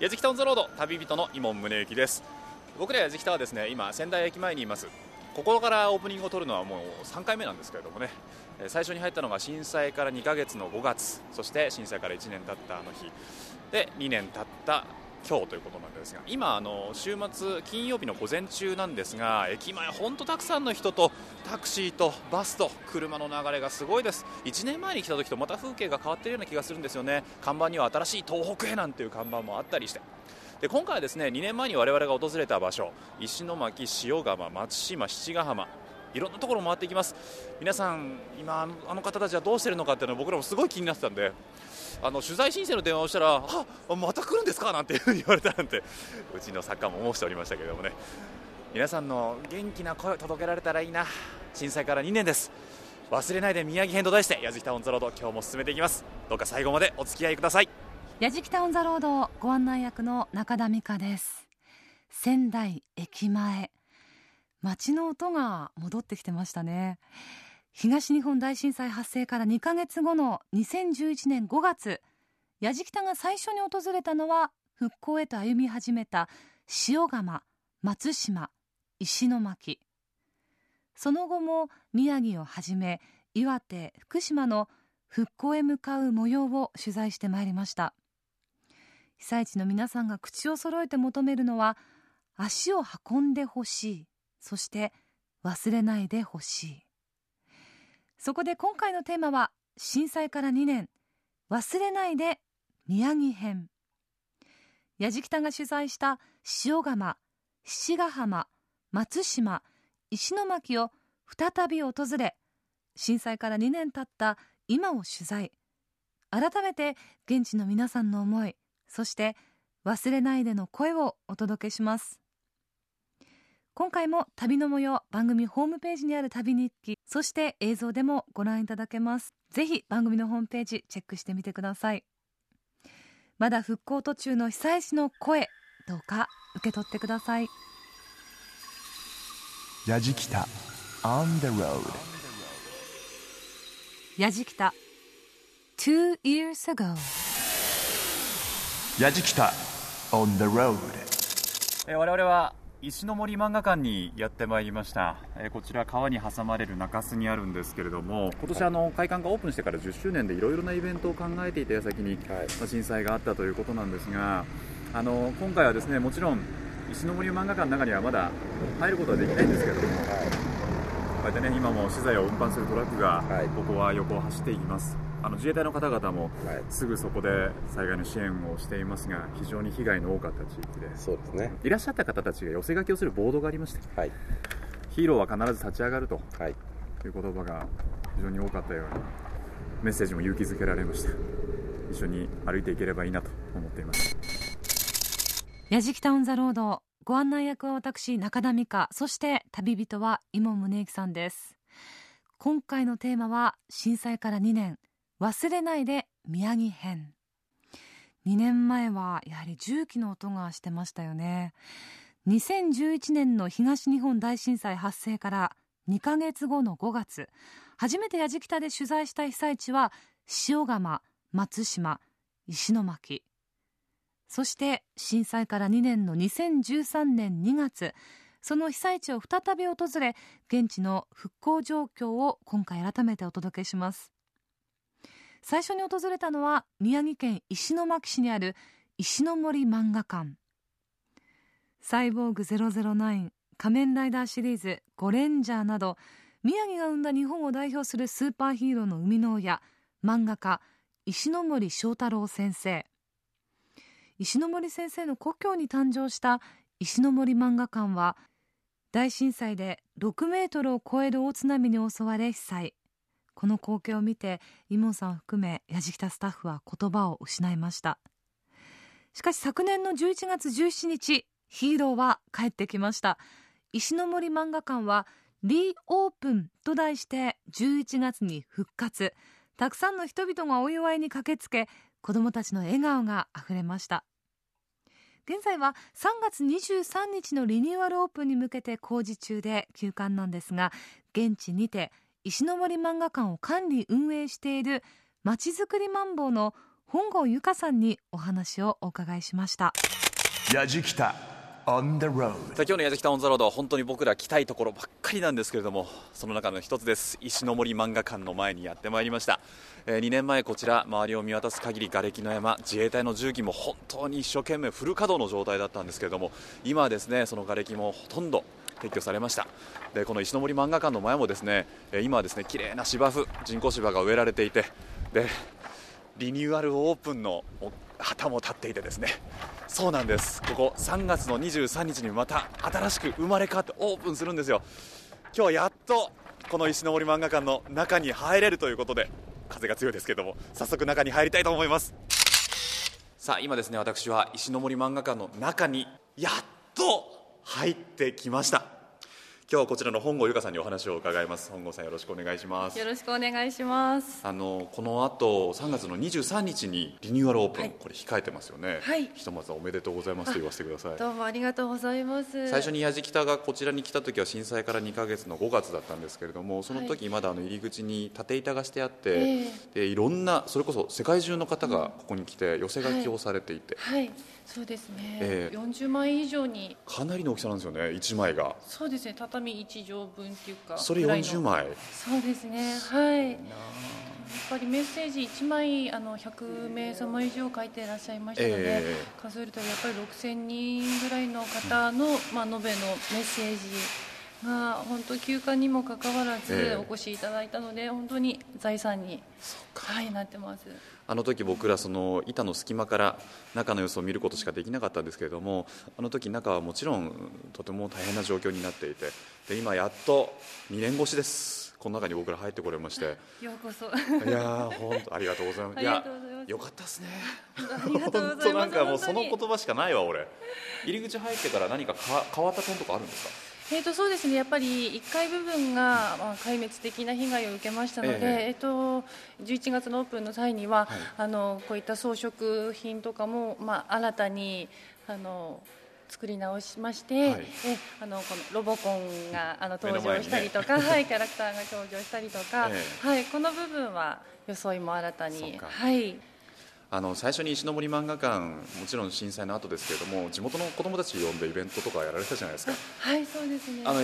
矢敷タウンズロード旅人の伊門宗行です。僕ら矢敷タはですね今仙台駅前にいます。ここからオープニングを撮るのはもう3回目なんですけれどもね。最初に入ったのが震災から2ヶ月の5月そして震災から1年経ったあの日。で2年経った今日ということなんですが今あの週末金曜日の午前中なんですが駅前本当たくさんの人とタクシーとバスと車の流れがすごいです。1年前に来た時とまた風景が変わっているような気がするんですよね。看板には新しい東北へなんていう看板もあったりして。で今回はですね2年前に我々が訪れた場所石巻、塩釜、松島、七ヶ浜いろんなところ回っていきます。皆さん今あの方たちはどうしているのかっていうのは僕らもすごい気になってたんであの取材申請の電話をしたらあまた来るんですか？なんて言われたなんてうちの作家も申しておりましたけれどもね。皆さんの元気な声を届けられたらいいな。震災から2年です。忘れないで宮城編と題して矢敷タウンザロード今日も進めていきます。どうか最後までお付き合いください。矢敷タウンザロードご案内役の中田美香です。仙台駅前。街の音が戻ってきてましたね。東日本大震災発生から2ヶ月後の2011年5月矢敷田が最初に訪れたのは復興へと歩み始めた塩釜松島石巻。その後も宮城をはじめ岩手福島の復興へ向かう模様を取材してまいりました。被災地の皆さんが口を揃えて求めるのは足を運んでほしいそして忘れないでほしい。そこで今回のテーマは震災から2年。忘れないで宮城編。矢敷田が取材した塩釜七ヶ浜松島石巻を再び訪れ震災から2年経った今を取材。改めて現地の皆さんの思いそして忘れないでの声をお届けします。今回も旅の模様番組ホームページにある旅日記そして映像でもご覧いただけます。ぜひ番組のホームページチェックしてみてください。まだ復興途中の被災地の声どうか受け取ってください。やじきた On the road やじきた Two years ago やじきた On the road え我々は石の森漫画館にやってまいりました、えー、こちら川に挟まれる中洲にあるんですけれども今年あの会館がオープンしてから10周年でいろいろなイベントを考えていた矢先に、はい、震災があったということなんですがあの今回はですねもちろん石の森漫画館の中にはまだ入ることはできないんですけれども、はい、こうやってね今も資材を運搬するトラックがここは横を走っていきます、あの自衛隊の方々もすぐそこで災害の支援をしていますが非常に被害の多かった地域で。そうですね。いらっしゃった方たちが寄せ書きをするボードがありまして、はい、ヒーローは必ず立ち上がると、はい、いう言葉が非常に多かったようにメッセージも勇気づけられました。一緒に歩いていければいいなと思っています。矢敷タウンザロードご案内役は私中田美香。そして旅人は今宗行さんです。今回のテーマは震災から2年忘れないで宮城編。2年前はやはり重機の音がしてましたよね。2011年の東日本大震災発生から2ヶ月後の5月初めて矢敷田で取材した被災地は塩釜松島石巻。そして震災から2年の2013年2月その被災地を再び訪れ現地の復興状況を今回改めてお届けします。最初に訪れたのは宮城県石巻市にある石の森漫画館。サイボーグ009仮面ライダーシリーズゴレンジャーなど宮城が生んだ日本を代表するスーパーヒーローの生みの親漫画家石森章太郎先生。石森先生の故郷に誕生した石森漫画館は大震災で6メートルを超える大津波に襲われ被災。この光景を見てイモンさん含めやじきたスタッフは言葉を失いました。しかし昨年の11月17日ヒーローは帰ってきました。石森漫画館はリーオープンと題して11月に復活。たくさんの人々がお祝いに駆けつけ子どもたちの笑顔があふれました。現在は3月23日のリニューアルオープンに向けて工事中で休館なんですが現地にて石の森漫画館を管理運営しているまちづくりマンボウの本郷由香さんにお話をお伺いしました。やじきた on the road さあ今日の矢敷タウンザロードは本当に僕ら来たいところばっかりなんですけれどもその中の一つです。石の森漫画館の前にやってまいりました、え2年前こちら周りを見渡す限り瓦礫の山自衛隊の重機も本当に一生懸命フル稼働の状態だったんですけれども今はですねその瓦礫もほとんど撤去されました。でこの石森漫画館の前もですね今はですね綺麗な芝生人工芝が植えられていてでリニューアルオープンの旗も立っていてですね。そうなんです。ここ3月の23日にまた新しく生まれ変わってオープンするんですよ。今日やっとこの石森漫画館の中に入れるということで風が強いですけども早速中に入りたいと思います。さあ今ですね私は石森漫画館の中にやっと入ってきました。今日はこちらの本郷由香さんにお話を伺います。本郷さんよろしくお願いします。よろしくお願いします。あのこの後3月の23日にリニューアルオープン、はい。これ控えてますよね、はい。ひとまずはおめでとうございますと 言わせてください。どうもありがとうございます。最初に矢敷北がこちらに来た時は震災から2ヶ月の5月だったんですけれどもその時まだあの入り口に縦板がしてあって、えでいろんなそれこそ世界中の方がここに来て寄せ書きをされていて、はい、そうですね。ええ40枚以上に、かなりの大きさなんですよね1枚がそうですね。畳1畳分っていうか。それぐらいの40。枚そうですね。はい。やっぱりメッセージ1枚あの100名様以上書いていらっしゃいましたので、え数えるとやっぱり6000人ぐらいの方の、まあ、延べのメッセージが本当休暇にもかかわらずええお越しいただいたので、本当に財産に、はい、なってます。あの時僕らその板の隙間から中の様子を見ることしかできなかったんですけれどもあの時中はもちろんとても大変な状況になっていてで今やっと2年越しです。この中に僕ら入ってこれまして。ようこそ。いやー本当ありがとうございます。います。よかったですね。本当なんかもうその言葉しかないわ俺。入り口入ってから何かか変わった点とかあるんですか？えー、とそうですね。やっぱり1階部分が、まあ、壊滅的な被害を受けましたので、えええー、と11月のオープンの際には、はい。あのこういった装飾品とかも、まあ、新たにあの作り直しまして、はい。えあのこのロボコンがあの登場したりとか、はい、キャラクターが登場したりとか、えはい、この部分は装いも新たに。そうか。はいあの最初に石の森漫画館もちろん震災の後ですけれども地元の子供たち呼んでイベントとかやられたじゃないですか。はいそうですね。あの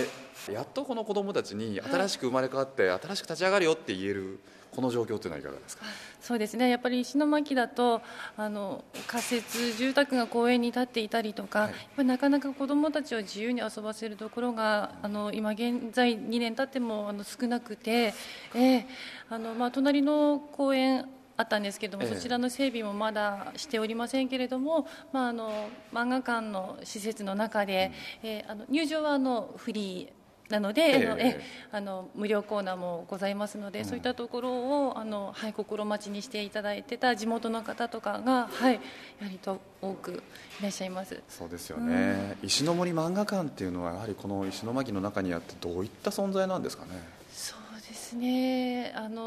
やっとこの子供たちに新しく生まれ変わって新しく立ち上がるよって言えるこの状況っていうのはいかがですか？そうですね。やっぱり石巻だとあの仮設住宅が公園に建っていたりとか、はい。なかなか子どもたちを自由に遊ばせるところがあの今現在2年経ってもあの少なくて、ええあのまあ、隣の公園あったんですけども、ええ。そちらの整備もまだしておりませんけれども、まあ、あの漫画館の施設の中で、えーあの入場はあのフリーなので、ええ。あのえあの無料コーナーもございますので、そういったところをあの、はい、心待ちにしていただいてた地元の方とかが、はい、やはりと多くいらっしゃいます。そうですよね、石の森漫画館っていうのはやはりこの石巻の中にあってどういった存在なんですかね？そうですね。あの、まあ、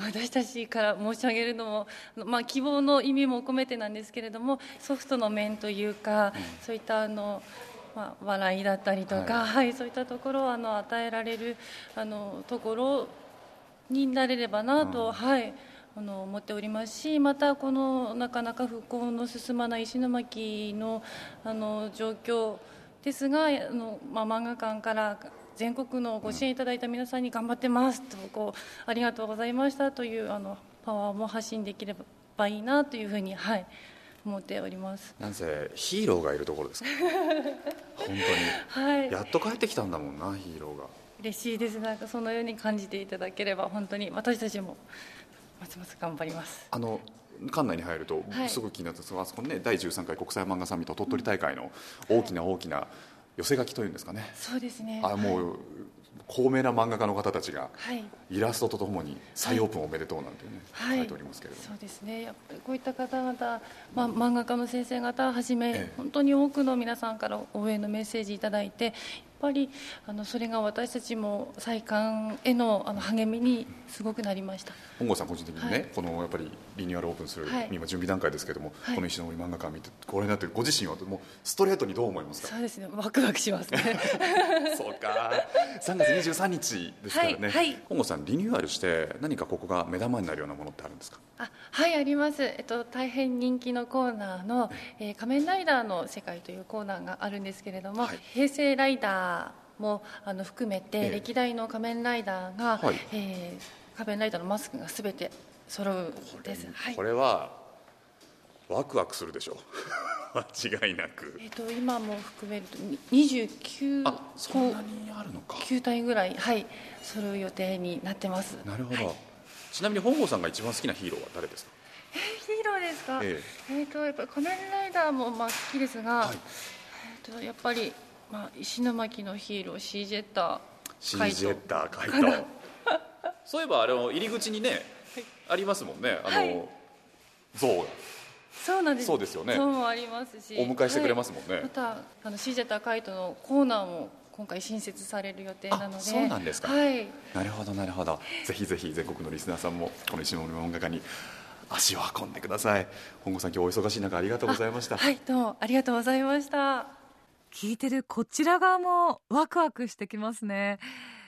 私たちから申し上げるのも、まあ、希望の意味も込めてなんですけれどもソフトの面というか、そういったあの、まあ、笑いだったりとか、ははいそういったところをあの与えられるあのところになれればなと、うん。はいあの思っておりますしまたこのなかなか復興の進まない石巻のあの状況ですがあの、まあ、漫画館から全国のご支援いただいた皆さんに頑張ってますとこうありがとうございましたというあのパワーも発信できればいいなというふうに、はい、思っております。なんせヒーローがい。るところですか本当はいにやっと帰ってきたんだもんなヒーローが。嬉しいです。なんかそのように感じていただければ本当に私たちもますます頑張ります。あの館内に入るとはい。すごく気になったんです。があそこにね第13回国際漫画サミット鳥取大会の大きな大きな寄せ書きというんですかね。そうですね。あもう高名な漫画家の方たちが。はいイラストとともに再オープンおめでとうなんてね、はい。書いておりますけれども、そうですね。やっぱりこういった方々、まあ、漫画家の先生方はじめ、ええ。本当に多くの皆さんから応援のメッセージいただいてぱりあのそれが私たちも再刊へのあの励みにすごくなりました。本郷さん個人的にね、はい。このやっぱりリニューアルオープンする、はい。今準備段階ですけども、はい。この石森漫画館見てご覧になってご自身はもうストレートにどう思いますか？そうですね。ワクワクしますね。そうか。3月23日ですからね、本郷さんリニューアルして何かここが目玉になるようなものってあるんですか？あはいあります、えっと、大変人気のコーナーの、えー仮面ライダーの世界」というコーナーがあるんですけれども、はい。平成ライダーもあの含めて、ええ。歴代の仮面ライダーが、はい。えー仮面ライダーのマスクがすべて揃うんです、はい。これはワクワクするでしょ。う 間違いなく。えっと、今も含めるとに29あそんなにあるのか。9体ぐらい、はい、揃う予定になってます。なるほど、はい。ちなみに本郷さんが一番好きなヒーローは誰ですか？えーヒーローですか、ええ。っとやっぱり仮面ライダーもまあ好きですが、はい。えっとやっぱり、まあ、石巻のヒーローシージェッターシージェッター そういえばあれの入り口にね、ありますもんね。あの、はい。像。がそうなんです。そうですよね。そうもありますし。お迎えしてくれますもんね。はい。またあのシージェッターカイトのコーナーも今回新設される予定なので。あそうなんですか。はい。なるほどなるほど。ぜひぜひ全国のリスナーさんもこの石森漫画家に足を運んでください。本郷さん今日お忙しい中ありがとうございました。はいどうもありがとうございました。聞いてるこちら側もワクワクしてきますね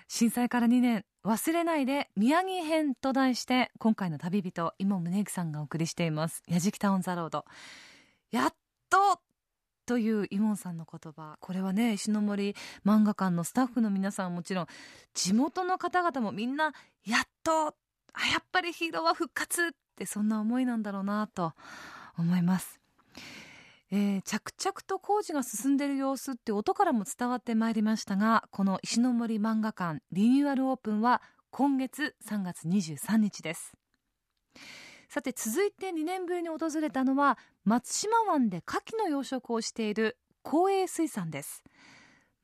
震災から2年忘れないで宮城編と題して今回の旅人今宗行さんがお送りしています。やじきたオンザロード。やっとというイモンさんの言葉。これはね石の森漫画館のスタッフの皆さんはもちろん地元の方々もみんなやっとあやっぱりヒーローは復活ってそんな思いなんだろうなと思います。えー着々と工事が進んでいる様子って音からも伝わってまいりましたがこの石の森漫画館リニューアルオープンは今月3月23日です。さて続いて2年ぶりに訪れたのは松島湾で牡蠣の養殖をしている光栄水産です。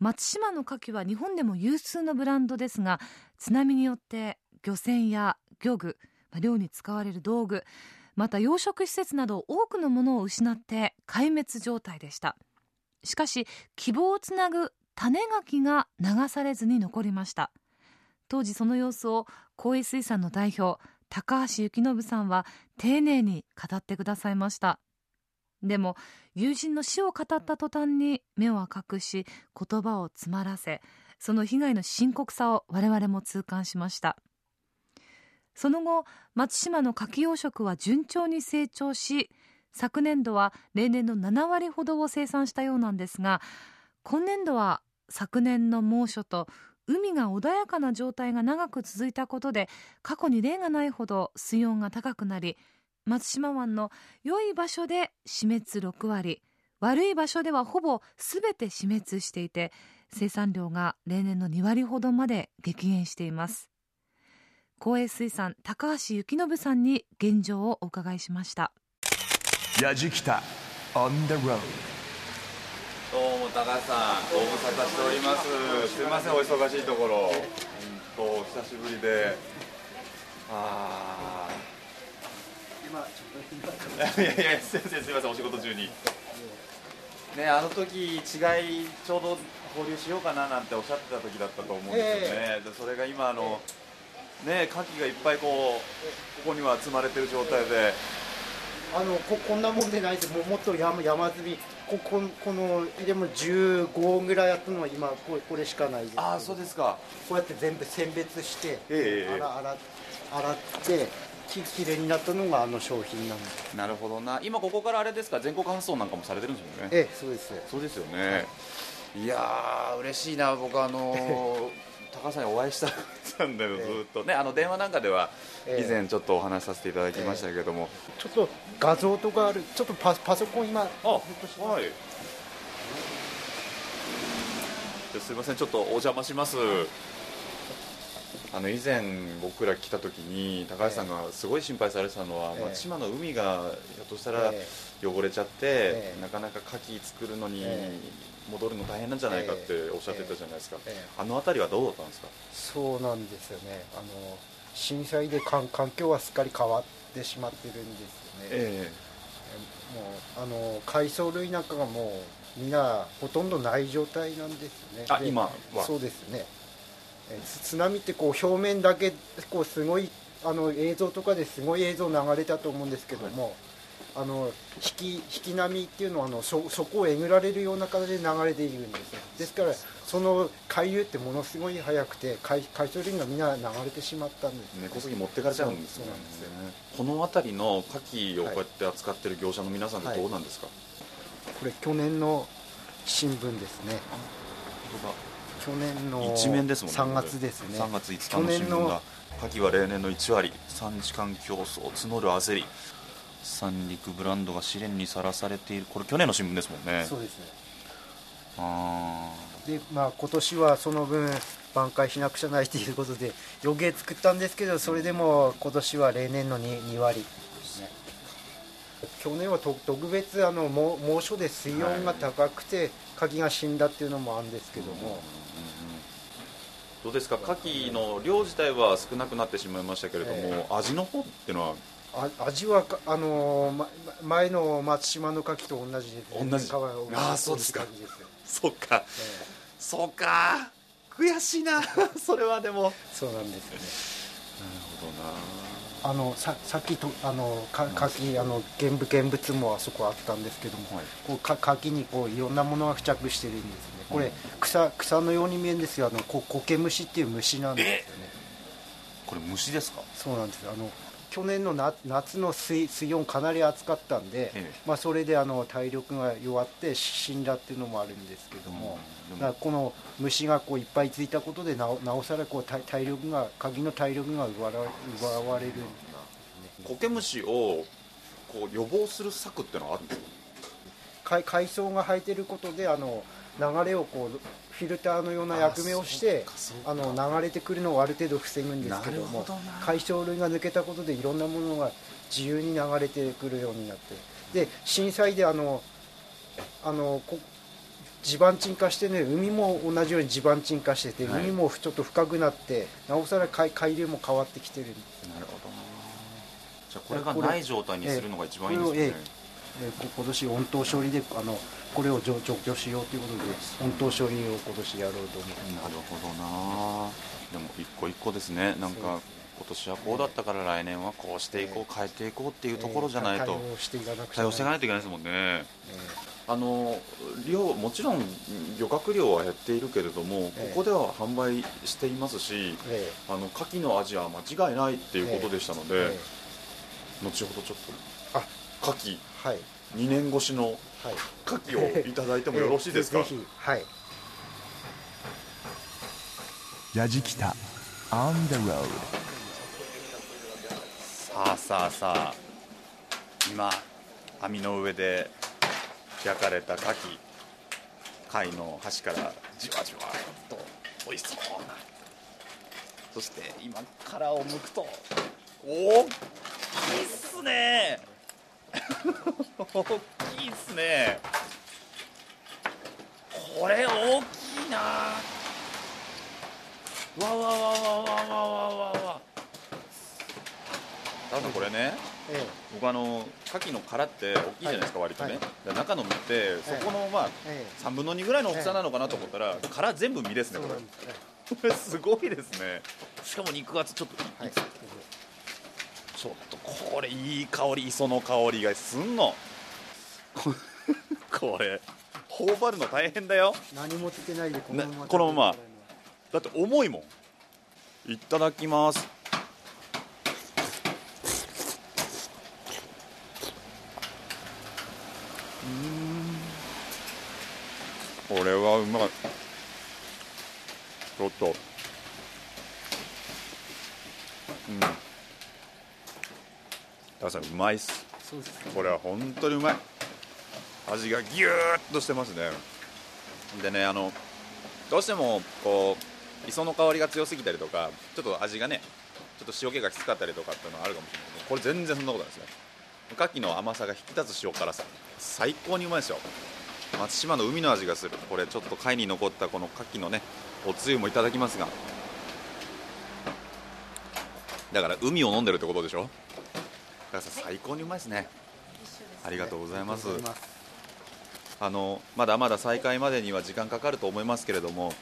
松島の牡蠣は日本でも有数のブランドですが津波によって漁船や漁具漁に使われる道具また養殖施設など多くのものを失って壊滅状態でした。しかし希望をつなぐ種ガキが流されずに残りました。当時その様子を光栄水産の代表高橋幸信さんは丁寧に語ってくださいました。でも友人の死を語った途端に目を赤くし言葉を詰まらせその被害の深刻さを我々も痛感しました。その後松島の牡蠣養殖は順調に成長し昨年度は例年の7割ほどを生産したようなんですが今年度は昨年の猛暑と海が穏やかな状態が長く続いたことで過去に例がないほど水温が高くなり松島湾の良い場所で死滅6割悪い場所ではほぼ全て死滅していて生産量が例年の2割ほどまで激減しています。光栄水産高橋幸信さんに現状をお伺いしました。やじきた on the road どうも高橋さんご無沙汰しております。すいませんお忙しいところ。本当久しぶりで。ああいやいやいや先生すいませんお仕事中に。ねあの時違いちょうど交流しようかななんておっしゃってた時だったと思うんですよね、でそれが今あのね牡蠣がいっぱいこうここには積まれてる状態で。あのここんなもんでないです。もうもっと山山積み。こここの入れも15ぐらいあったのは今これこれしかないです。ああそうですか。こうやって全部選別して、ええ洗洗洗ってききれいになったのがあの商品なんで。すなるほどな。今ここからあれですか？全国発送なんかもされてるんですよね。ええそうです。そうですよね、い、やー嬉しいな。僕あのー 高橋さんにお会いしたかったんだよずっと。ねあの電話なんかではええ。以前ちょっとお話しさせていただきましたけども、ちょっと画像とかあるちょっとパパソコン今あはい。すいませんちょっとお邪魔します。あの以前僕ら来た時に高橋さんがすごい心配されてたのは、ええ。松島の海がひょっとしたらえ汚れちゃって、ええ。なかなか牡蠣作るのにえ戻るの大変なんじゃないかっておっしゃってたじゃないですか、ええあの辺りはどうだったんですか？そうなんですよね。あの震災で環環境はすっかり変わってしまってるんですよね、えうあの海藻類なんかがもうみんなほとんどない状態なんですね。であ今は？そうですね。えつ津波ってこう表面だけこうすごいあの映像とかですごい映像流れたと思うんですけども、あの引き引き波っていうのはあのそそこをえぐられるような形で流れているんですよ。ですからその海流ってものすごい速くて海海藻類がみんな流れてしまったんです。根こそぎ持ってかれちゃうんですよねこの辺りの牡蠣をこうやって扱ってる業者の皆さんってどうなんですか、これ去年の新聞ですね。去年の一面ですもんね。3月ですね。3月5日の新聞が牡蠣は例年の1割。3時間競争。募る焦り三陸ブランドが試練にさらされている。これ去年の新聞ですもんね。そうですね。あでまあ今年はその分挽回しなくちゃないということで余計作ったんですけどそれでも今年は例年の 2, 2割。ですね。去年はと特別あの猛猛暑で水温が高くてカキが死んだっていうのもあるんですけども、どうですか？牡蠣の量自体は少なくなってしまいましたけれども、え味の方っていうのはあ味はかあのーま前の松島の牡蠣と同じで同じ。あーそうですか。そうか。ええ。そうか。悔しいな。それはでも。なるそうなんですよね。ほどな。あのささっきとあのか柿あの現物現物もあそこあったんですけども、はい。こうか柿にこういろんなものが付着してるんですね。これ草草のように見えるんですよ。あのこ苔虫っていう虫なんですよね。これ虫ですか？そうなんですよ。あの去年のな夏の水水温かなり暑かったんで、ええ。まあ、それであの体力が弱って死んだっていうのもあるんですけども、うん。この虫がこういっぱいついたことでなおなおさらこう体体力が鍵の体力が奪わ奪われる。苔虫をこう予防する策っていうのはあるんですか？海海藻が生えてることであの流れをこうフィルターのような役目をしてあの流れてくるのをある程度防ぐんですけどもなるほどな。海藻類が抜けたことでいろんなものが自由に流れてくるようになって。で震災であのあのこ地盤沈下してね海も同じように地盤沈下してて、はい。海もちょっと深くなってなおさら海海流も変わってきてる。んですなるほどな。じゃあこれがない状態にするのが一番いいですよね、ええでこ今年温湯処理であのこれを除除去しようということで温湯処理を今年やろうと思って。なるほどな。でも一個一個ですね。なんか今年はこうだったから来年はこうしていこう変えていこうっていうところじゃないと対応していかなくちゃいかないといけないですもんね。あの量もちろん漁獲量は減っているけれども、ええ。ここでは販売していますしえあの牡蠣の味は間違いないっていうことでしたので、ええ。後ほどちょっあと牡蠣。はい2年越しのはい。牡蠣をいただいてもよろしいですか、え えぜひ。はい。やじきた On the road さあさあさあ今網の上で焼かれた牡蠣貝の端からじわじわっと美味しそうな。そして今殻を剥くと大きいっすね 大きいっすね。これ大きいな。わわわわわわわわわ。多分これねえ僕あの牡蠣の殻って大きいじゃないですか、割とね、はい。で中の身ってそこのまあええ。3分の2ぐらいの大きさなのかなと思ったら殻全部身ですえねこれ。これす。ごいですね。しかも肉厚ちょっと、はいちょっとこれいい香り磯の香りがすんの。ここれ頬張るの大変だよ。何もつけないでこのままねこのまま。だって重いもん。いただきますうんこれはうまいちょっとうん高橋さんうまいっす。そうですこれは本当にうまい。味がギューッとしてますね。でねあのどうしてもこう磯の香りが強すぎたりとかちょっと味がねちょっと塩気がきつかったりとかっていうのはあるかもしれないけどこれ全然そんなことないですね。牡蠣の甘さが引き立つ塩辛さ。最高にうまいですよ。松島の海の味がする。これちょっと貝に残ったこの牡蠣のねおつゆもいただきますが。だから海を飲んでるってことでしょ？だからさ最高にうまいですね。一緒ですありがとうございます。ありがとうございます。あのまだまだ再開までには時間かかると思いますけれども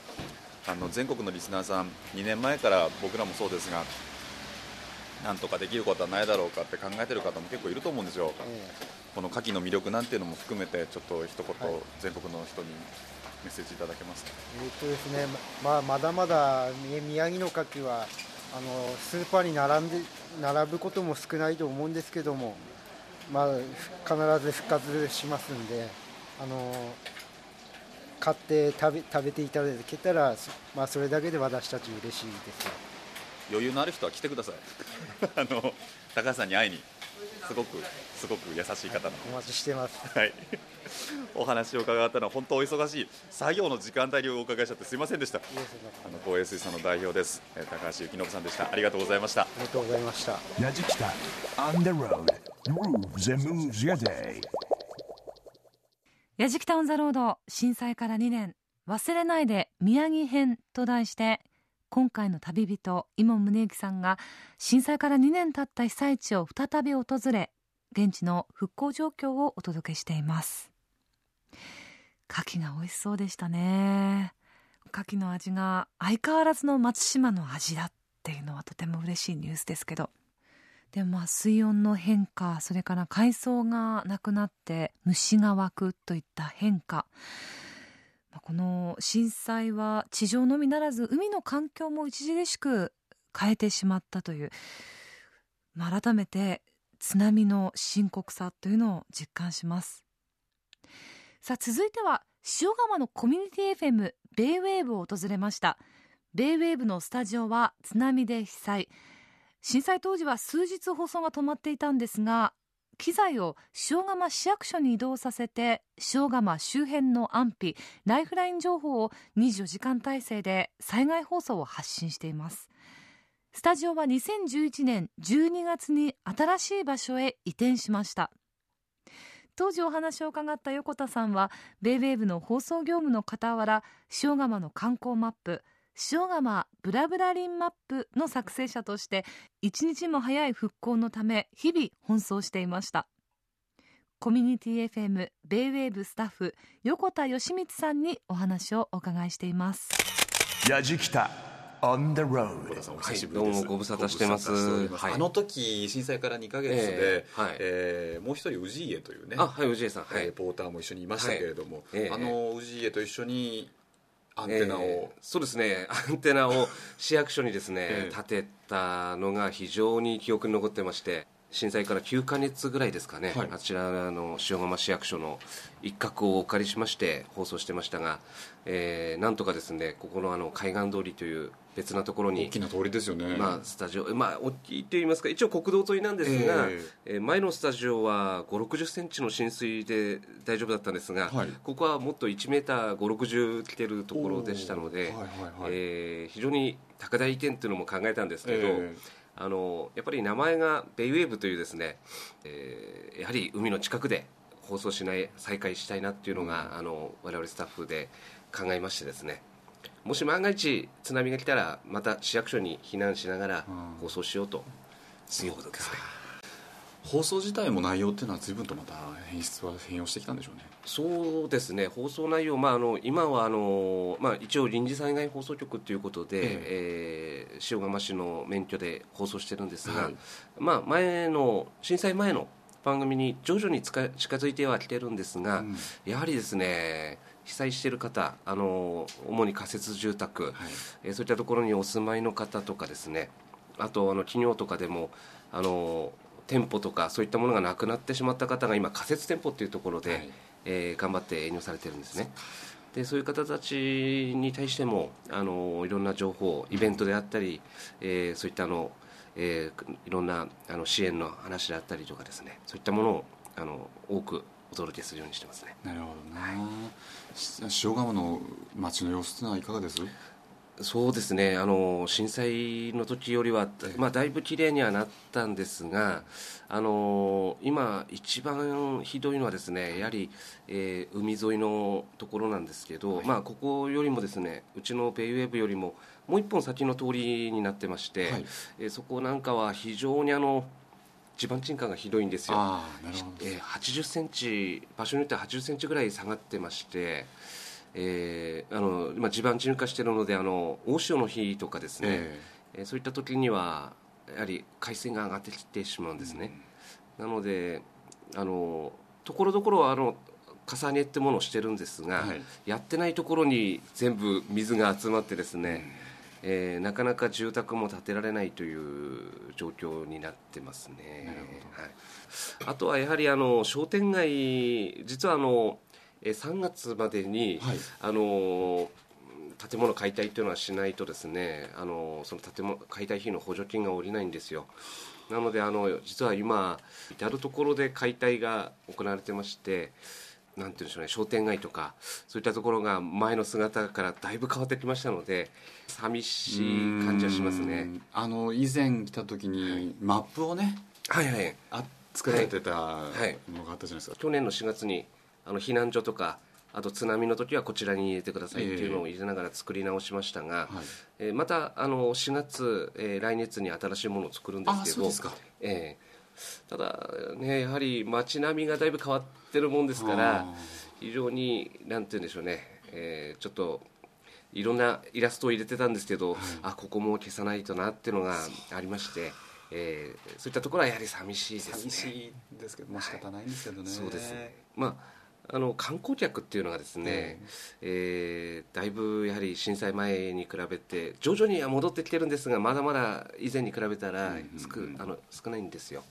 あの全国のリスナーさん2年前から僕らもそうですがなんとかできることはないだろうかって考えてる方も結構いると思うんですよ。えこの牡蠣の魅力なんていうのも含めてちょっと一言、はい。全国の人にメッセージいただけますか？ええーっとですねまあまだまだみ宮城の牡蠣はあのスーパーに並んで並ぶことも少ないと思うんですけどもまあ必ず復活しますんであの買って食べ食べていただけたらまあそれだけで私たち嬉しいです。余裕のある人は来てください。あの高橋さんに会いに。すごくすごく優しい方なの。お待ちしてます。はい、お話を伺ったのは本当お忙しい作業の時間帯にお伺いしちゃってすいませんでした。あの光栄水産の代表です、えー高橋幸信さんでした。ありがとうございました。ありがとうございました。やじきた On the road. Grooves and moves your day. やじきたオンザロード震災から2年。忘れないで宮城編と題して今回の旅人伊門宗行さんが震災から2年経った被災地を再び訪れ現地の復興状況をお届けしています。牡蠣が美味しそうでしたね。牡蠣の味が相変わらずの松島の味だっていうのはとても嬉しいニュースですけど。でもまあ水温の変化それから海藻がなくなって虫が湧くといった変化。この震災は地上のみならず海の環境も著しく変えてしまったという、まあ改めて津波の深刻さというのを実感します。さあ続いては塩釜のコミュニティ FM ベイウェーブを訪れました。ベイウェーブのスタジオは津波で被災。震災当時は数日放送が止まっていたんですが機材を塩釜市役所に移動させて塩釜周辺の安否ライフライン情報を24時間体制で災害放送を発信しています。スタジオは2011年12月に新しい場所へ移転しました。当時お話を伺った横田さんはベイウェーブの放送業務の傍ら塩釜の観光マップ塩釜ブラブラリンマップの作成者として一日も早い復興のため日々奔走していました。コミュニティ FM ベイウェーブスタッフ横田義光さんにお話をお伺いしています。やじきた On the 小 road 田さんおはい久しぶりです、どうもご無沙汰してます。はい。あの時震災から2か月で、ええはい。えーもう一人氏家というねあはい氏家さん。はい。レポーターも一緒にいましたけれども、はいええあの氏家と一緒にアンテナを、えーそうですね。アンテナを市役所にですね、ええ。立てたのが非常に記憶に残ってまして震災から9か月ぐらいですかね、はい。あちらの塩釜市役所の一角をお借りしまして放送してましたが、えーなんとかですねここのあの海岸通りという別なところに大きな通りですよね、まあ、スタジオ、まあ、大きいと言いますか、一応国道沿いなんですが、ええ。ー前のスタジオは5、60センチの浸水で大丈夫だったんですが、はい。ここはもっと1メーター5、60来てるところでしたので、はいはいはい。えー非常に高台移転というのも考えたんですけど、えあのやっぱり名前がベイウェーブというですね、えーやはり海の近くで放送しない再開したいなっていうのが、あの我々スタッフで考えましてですね。もし万が一津波が来たらまた市役所に避難しながらうん。放送しようと。いうことですね放送自体も内容っていうのは随分とまた変質は変容してきたんでしょうね。そうですね。放送内容、まあ、あの今はあの、まあ、一応臨時災害放送局ということで、えー塩釜市の免許で放送してるんですが、はい。まあ、前の震災前の番組に徐々に近づいてはきてるんですが、うん。やはりですね被災している方あの主に仮設住宅、はい。えーそういったところにお住まいの方とかですねあとあの企業とかでもあの店舗とかそういったものがなくなってしまった方が今仮設店舗っていうところで、はい。えー頑張って営業されてるんですね。でそういう方たちに対してもあのいろんな情報イベントであったり、えーそういったあの、えーいろんなあの支援の話であったりとかですね。そういったものをあの多くお届けするようにしてますね。なるほどな、し塩釜の街の様子っていうのはいかがです？そうですね。あの震災の時よりは、まあ、だいぶ綺麗にはなったんですがあの今、一番ひどいのはですねやはり、えー海沿いのところなんですけど、まあ、ここよりもですねうちのベイウェーブよりももう一本先の通りになってまして、はい。えーそこなんかは非常にあの地盤沈下がひどいんですよ、えー、80センチ場所によっては80センチぐらい下がってまして、えーあの今地盤沈下しているのであの大潮の日とかですね、ええ。ーそういった時にはやはり海水が上がってきてしまうんですね、なのであのところどころはあの重ねってものをしてるんですが、はい。やってないところに全部水が集まってですね、えーなかなか住宅も建てられないという状況になってますね。はい、あとはやはりあの商店街実はあのえー3月までに、はい。あの建物解体というのはしないとですねあのその建物解体費の補助金が下りないんですよ。なのであの実は今至る所で解体が行われてましてなんて言うんでしょうね商店街とかそういったところが前の姿からだいぶ変わってきましたので寂しい感じはしますね。うんあの以前来た時にマップをねはいはい。あ作られてたのがあったじゃないですか、去年の4月にあの避難所とかあと津波の時はこちらに入れてくださいっていうのを入れながら作り直しましたが、はい。えーまたあの4月、えー来月に新しいものを作るんですけどあそえーただねやはり街並みがだいぶ変わってるもんですからあ非常になんて言うんでしょうね、えーちょっといろんなイラストを入れてたんですけど、あここも消さないとなっていうのがありまして、えーそういったところはやはり寂しいですね。寂しいですけどもう仕方ないんですけどね、そうです。ね、まあ、あの観光客っていうのがですね、えーだいぶやはり震災前に比べて徐々には戻ってきてるんですがまだまだ以前に比べたら少,、あの少ないんですよ。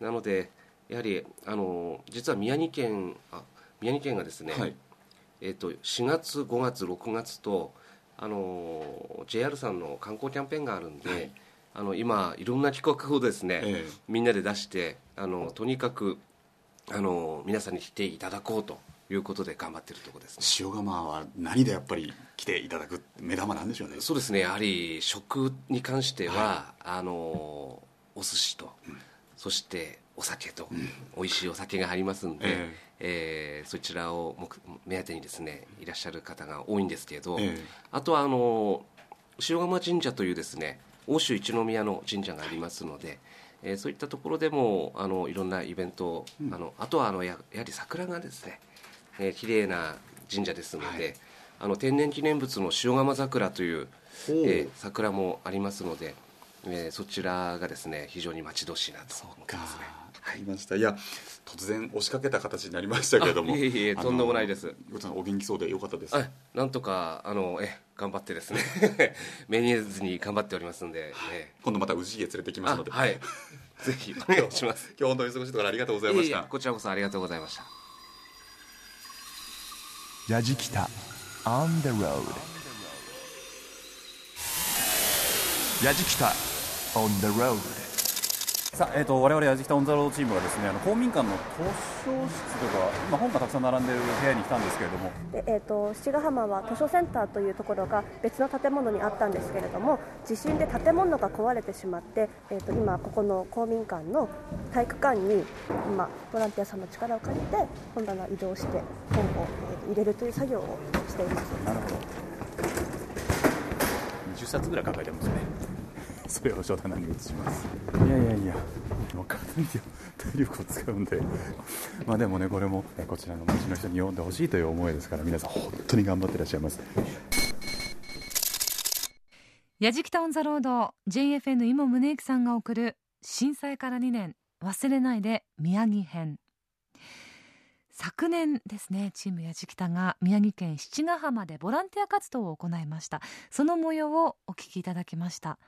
なのでやはりあの実は宮城県あ宮城県がですね、はい。えー、と4月5月6月とあの JR さんの観光キャンペーンがあるんで、はい。あの今いろんな企画をですね、ええ。みんなで出してあのとにかくあの皆さんに来ていただこうということで頑張ってるところですね。塩釜は何でやっぱり来ていただく目玉なんでしょうね。そうですね。やはり食に関しては、あのお寿司と、そしてお酒と、美味しいお酒がありますんで、ええ。ーそちらを目目当てにですねいらっしゃる方が多いんですけど、ええ。あとはあの塩釜神社というですね欧州一宮の神社がありますので、えーそういったところでもあのいろんなイベントを、あのあとはあのややはり桜がですね、えー、綺麗な神社ですので、はい。あの天然記念物の塩釜桜という、えー桜もありますので、えーそちらがですね非常に待ち遠しいなと思ってますね。わかりました。いや突然押しかけた形になりましたけれども。あいえいえとんでもないです。お元気そうでよかったです。はい、なんとかあのえ頑張ってですね目にずに頑張っておりますんで、え今度また宇治へ連れてきますので。あはい。ぜひお願いします。今日本当に忙しいところありがとうございました。こちらこそありがとうございました。ラジキタ On the road ラジキタ On the road さあ、えー、と我々やじきたオン・ザ・ロードチームがですねあの公民館の図書室とか今本がたくさん並んでいる部屋に来たんですけれども。でえー、と七ヶ浜は図書センターというところが別の建物にあったんですけれども地震で建物が壊れてしまって、えー、と今ここの公民館の体育館に今ボランティアさんの力を借りて本棚移動して本を、入れるという作業をしています。なるほど。20冊ぐらい抱えてますねそれを書棚に移します。いやいやいや。もう体に体力を使うんで。まあでもねこれもえこちらの町の人に読んでほしいという思いですから皆さん本当に頑張っていらっしゃいます。やじきたオンザロード JFN 今宗行さんが送る震災から2年忘れないで宮城編。昨年ですねチームやじきたが宮城県七ヶ浜でボランティア活動を行いました。その模様をお聞きいただきました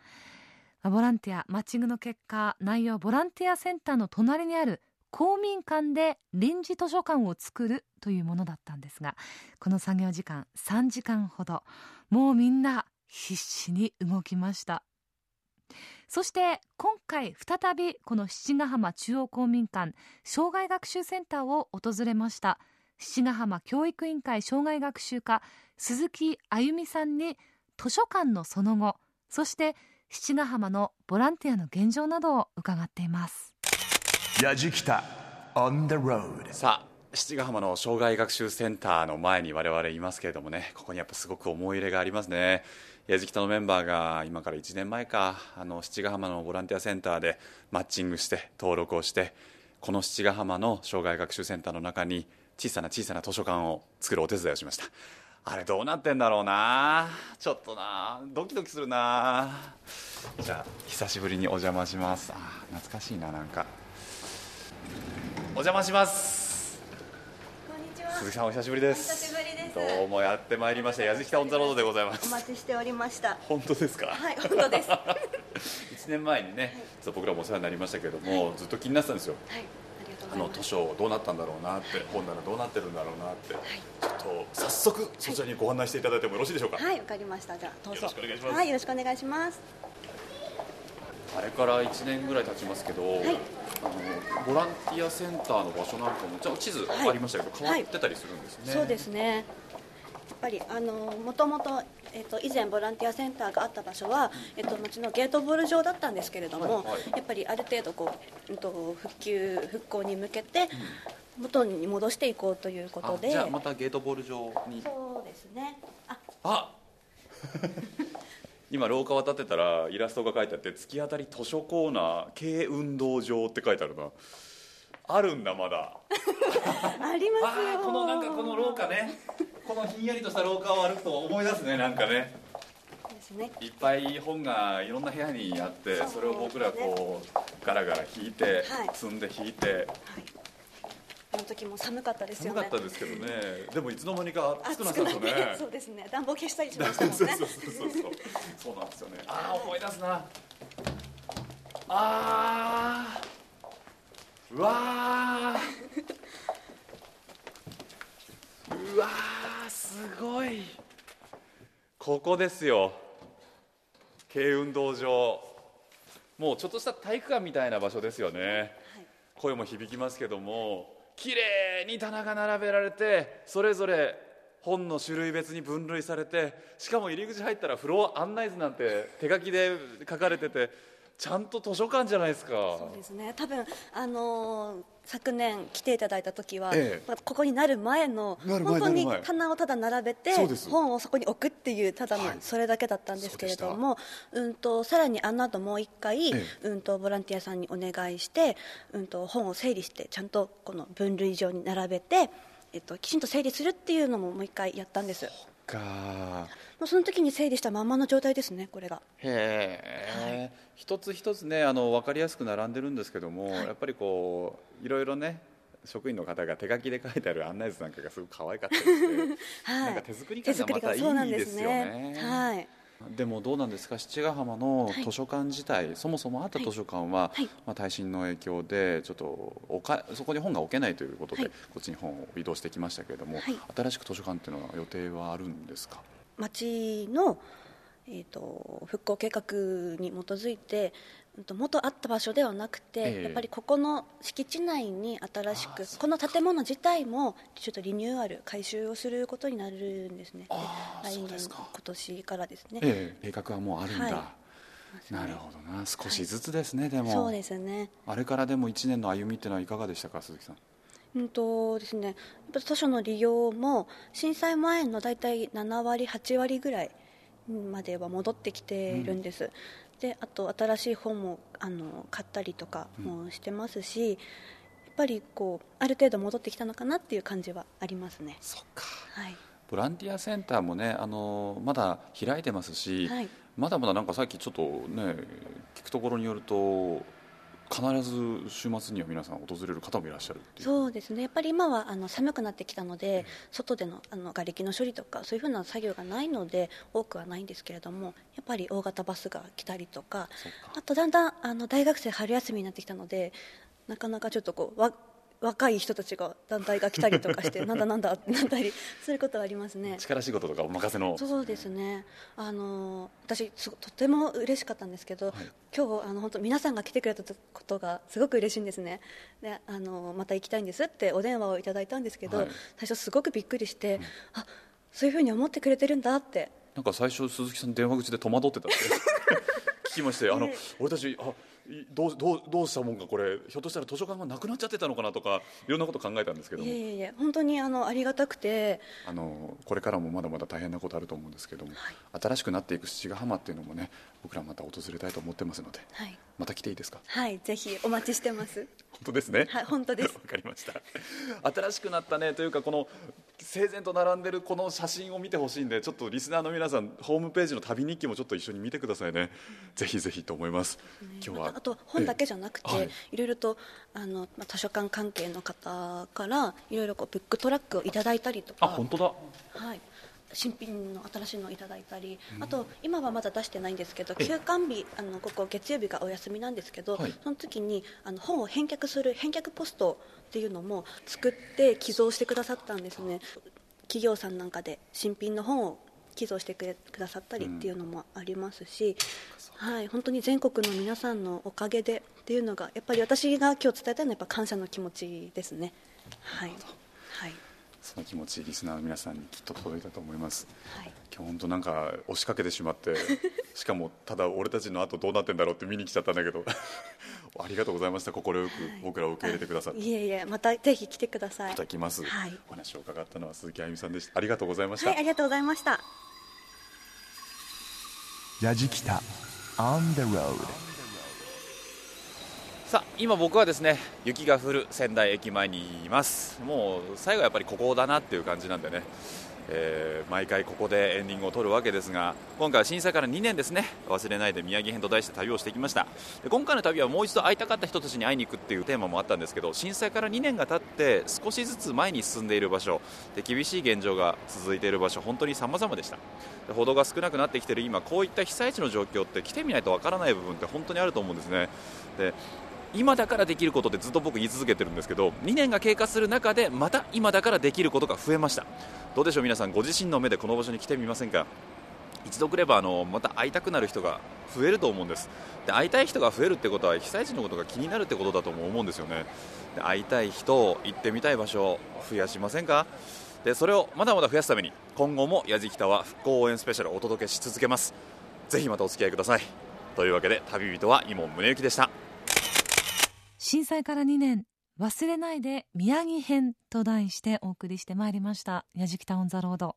ボランティアマッチングの結果内容ボランティアセンターの隣にある公民館で臨時図書館を作るというものだったんですがこの作業時間3時間ほどもうみんな必死に動きました。そして今回再びこの七ヶ浜中央公民館障害学習センターを訪れました。七ヶ浜教育委員会障害学習課鈴木あゆみさんに図書館のその後そして七ヶ浜のボランティアの現状などを伺っています。ラジキタ On the road さあ七ヶ浜の障害学習センターの前に我々いますけれどもねここにやっぱすごく思い入れがありますね。矢敷とのメンバーが今から1年前かあの七ヶ浜のボランティアセンターでマッチングして登録をしてこの七ヶ浜の障害学習センターの中に小さな小さな図書館を作るお手伝いをしましたあれどうなってんだろうな。ちょっとな。ドキドキするな。じゃあ久しぶりにお邪魔します。あ懐かしいななんか。お邪魔します。こんにちは。鈴木さんお久しぶりです。どうもやってまいりました。矢敷タオンザロードでございまおす待ちしておりました。本当ですか？はい、本当です。はい、1年前にね、そう僕らもお世話になりましたけれども、ずっと気になってたんですよ。ありがとうあの図。書どうなったんだろうなって本棚どうなってるんだろうなって、ちょっと早速そちらにご案内していただいてもよろしいでしょうか、はい、わかりました。じゃあ、どうぞ。よろしくお願いしますはい、よろしくお願いします。あれから1年ぐらい経ちますけど、いあのボランティアセンターの場所なんかもちょっと地図はいありましたけど、変わってたりするんですね、そうですね。やっぱりあのもともとえっと以前ボランティアセンターがあった場所はえっと町のゲートボール場だったんですけれども、やっぱりある程度こううんと復旧復興に向けて元に戻していこうということで。あじゃあまたゲートボール場に。そうですね。あ、あ。今廊下渡ってたらイラストが書いてあって突き当たり図書コーナー軽運動場って書いてあるなあるんだまだありますよ。このなんかこの廊下ねこのひんやりとした廊下を歩くと思い出すねなんかねですね。いっぱい本がいろんな部屋にあってそれを僕らこうガラガラ引いてはい積んで引いてはい。あの時も寒かったですよね。寒かったですけどねでもいつの間にか暑くなったんですよね そうですね。暖房消したりしましたもんね。そうそうそうそうそうそうなんですよねああ思い出すなあーうわー。うわーすごい。ここですよ。軽運動場。もうちょっとした体育館みたいな場所ですよね、声も響きますけども綺麗に棚が並べられてそれぞれ本の種類別に分類されてしかも入り口入ったらフロア案内図なんて手書きで書かれててちゃんと図書館じゃないですか。そうですね。多分あのー昨年来ていただいた時は、ええ。まあここになる前の本当に棚をただ並べて本をそこに置くっていうただのはい。それだけだったんですけれども、うんとさらにあの後もう一回、え。うんとボランティアさんにお願いして、うんと本を整理してちゃんとこの分類上に並べて。えっと、きちんと整理するっていうのももう一回やったんですか。もうその時に整理したまんまの状態ですねこれが。へえ、一つ一つねあの分かりやすく並んでるんですけども、やっぱりこういろいろね職員の方が手書きで書いてある案内図なんかがすごく可愛かったりして、はい。なんか手作り感がまたいそうなんいですよね。はいでもどうなんですか？七ヶ浜のはい。図書館自体、そもそもあった図書館は、はい。まあ、耐震の影響でちょっとおかそこに本が置けないということで、はい。こっちに本を移動してきましたけれども、はい。新しく図書館っていうのは予定はあるんですか？町の、えー、と復興計画に基づいて元あった場所ではなくて、ええ。やっぱりここの敷地内に新しくこの建物自体もちょっとリニューアル改修をすることになるんですね。来年今年からですね、ええ計画はもうあるんだ、はなるほどな。少しずつですね、でも。そうですね。あれからでも1年の歩みっていうのはいかがでしたか鈴木さん？うんとですね、やっぱ図書の利用も震災前の大体7割、8割ぐらいまでは戻ってきているんです、であと新しい本もあの買ったりとかもしてますし、やっぱりこうある程度戻ってきたのかなっていう感じはありますね。そっか。はい。ボランティアセンターもねあのまだ開いてますし、はい。まだまだなんかさっきちょっとね聞くところによると必ず週末には皆さん訪れる方もいらっしゃるそうですね。やっぱり今はあの寒くなってきたので、外でのあの瓦礫の処理とかそういうふうな作業がないので多くはないんですけれどもやっぱり大型バスが来たりとか。あとだんだんあの大学生春休みになってきたのでなかなかちょっとこうわ若い人たちが団体が来たりとかして なんだなんだってなったりすることはありますね。力仕事とかお任せのそうですね。あの私とても嬉しかったんですけど、今日あの本当皆さんが来てくれたことがすごく嬉しいんですね。で、あのまた行きたいんですってお電話をいただいたんですけど、はい最初すごくびっくりして、あ、そういうふうに思ってくれてるんだって。なんか最初鈴木さん電話口で戸惑ってたって 聞きましてあの、俺たちあいどうどうどうしたもんかこれひょっとしたら図書館がなくなっちゃってたのかなとかいろんなこと考えたんですけども。いえいえ本当にあのありがたくて。あのこれからもまだまだ大変なことあると思うんですけども、新しくなっていく七ヶ浜っていうのもね僕らまた訪れたいと思ってますのではい。また来ていいですか？はいぜひお待ちしてます。本当ですね。はい本当です。わかりました。新しくなったねというかこの整然と並んでるこの写真を見てほしいんでちょっとリスナーの皆さんホームページの旅日記もちょっと一緒に見てくださいね、ぜひぜひと思います。今日は、あと本だけじゃなくて、ええ。はい。い、ろいろとあの、まあ、図書館関係の方からいろいろこうブックトラックをいただいたりとか。あ本当だ。はい、新品の新しいのをいただいたり、あと今はまだ出してないんですけど休館日あのここ月曜日がお休みなんですけど、はい。その時にあの本を返却する返却ポストっていうのも作って寄贈してくださったんですね。企業さんなんかで新品の本を寄贈してくれくださったりっていうのもありますし、はい、本当に全国の皆さんのおかげでっていうのがやっぱり私が今日伝えたいのはやっぱ感謝の気持ちですね。はい、はいその気持ちリスナーの皆さんにきっと届いたと思います。はい。今日本当なんか押しかけてしまって しかもただ俺たちの後どうなってんだろうって見に来ちゃったんだけど ありがとうございました。快く僕らを受け入れてくださって。いえいえまたぜひ来てください。また来ます、はい。お話を伺ったのは鈴木あゆみさんでした。ありがとうございました、はいありがとうございました。ラジキタ On the road さあ今僕はですね雪が降る仙台駅前にいます。もう最後はやっぱりここだなっていう感じなんでね、えー毎回ここでエンディングを撮るわけですが今回は震災から2年ですね。忘れないで宮城編と題して旅をしてきました。で今回の旅はもう一度会いたかった人たちに会いに行くっていうテーマもあったんですけど震災から2年が経って少しずつ前に進んでいる場所で厳しい現状が続いている場所本当に様々でした。で報道が少なくなってきている今こういった被災地の状況って来てみないとわからない部分って本当にあると思うんですね。で今だからできることってずっと僕言い続けてるんですけど2年が経過する中でまた今だからできることが増えました。どうでしょう皆さんご自身の目でこの場所に来てみませんか？一度来ればあのまた会いたくなる人が増えると思うんです。で会いたい人が増えるってことは被災地のことが気になるってことだとも思うんですよね。で会いたい人を行ってみたい場所を増やしませんか？でそれをまだまだ増やすために今後もやじきたは復興応援スペシャルをお届けし続けます。ぜひまたお付き合いください。というわけで旅人は井門宗之でした。震災から2年忘れないで宮城編と題してお送りしてまいりました「やじきたオン・ザ・ロード」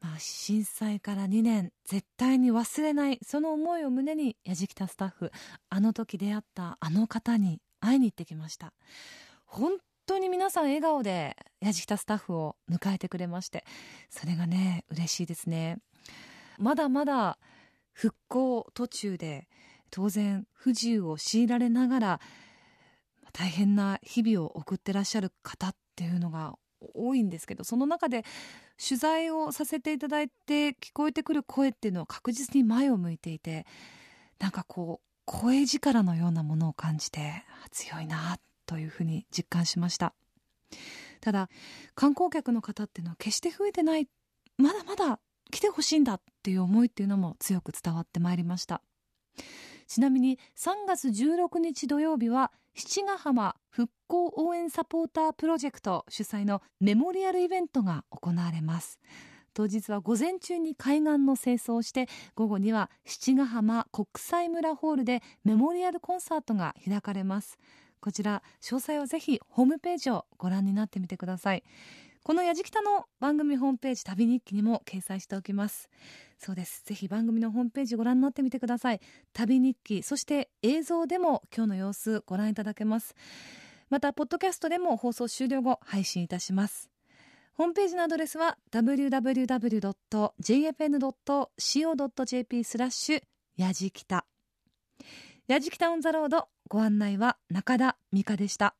まあ、震災から2年絶対に忘れないその思いを胸にやじきたスタッフあの時出会ったあの方に会いに行ってきました。本当に皆さん笑顔でやじきたスタッフを迎えてくれましてそれがね嬉しいですね。まだまだ復興途中で当然不自由を強いられながら大変な日々を送ってらっしゃる方っていうのが多いんですけどその中で取材をさせていただいて聞こえてくる声っていうのは確実に前を向いていてなんかこう声力のようなものを感じて強いなというふうに実感しました。ただ観光客の方っていうのは決して増えてないまだまだ来てほしいんだっていう思いっていうのも強く伝わってまいりました。ちなみに3月16日土曜日は七ヶ浜復興応援サポータープロジェクト主催のメモリアルイベントが行われます。当日は午前中に海岸の清掃をして午後には七ヶ浜国際村ホールでメモリアルコンサートが開かれます。こちら詳細はぜひホームページをご覧になってみてください。このやじきたの番組ホームページ旅日記にも掲載しておきます。そうです。ぜひ番組のホームページご覧になってみてください。旅日記そして映像でも今日の様子ご覧いただけます。またポッドキャストでも放送終了後配信いたします。ホームページのアドレスは www.jfn.co.jp スラッシュやじきた。やじきたオンザロード。ご案内は中田美香でした。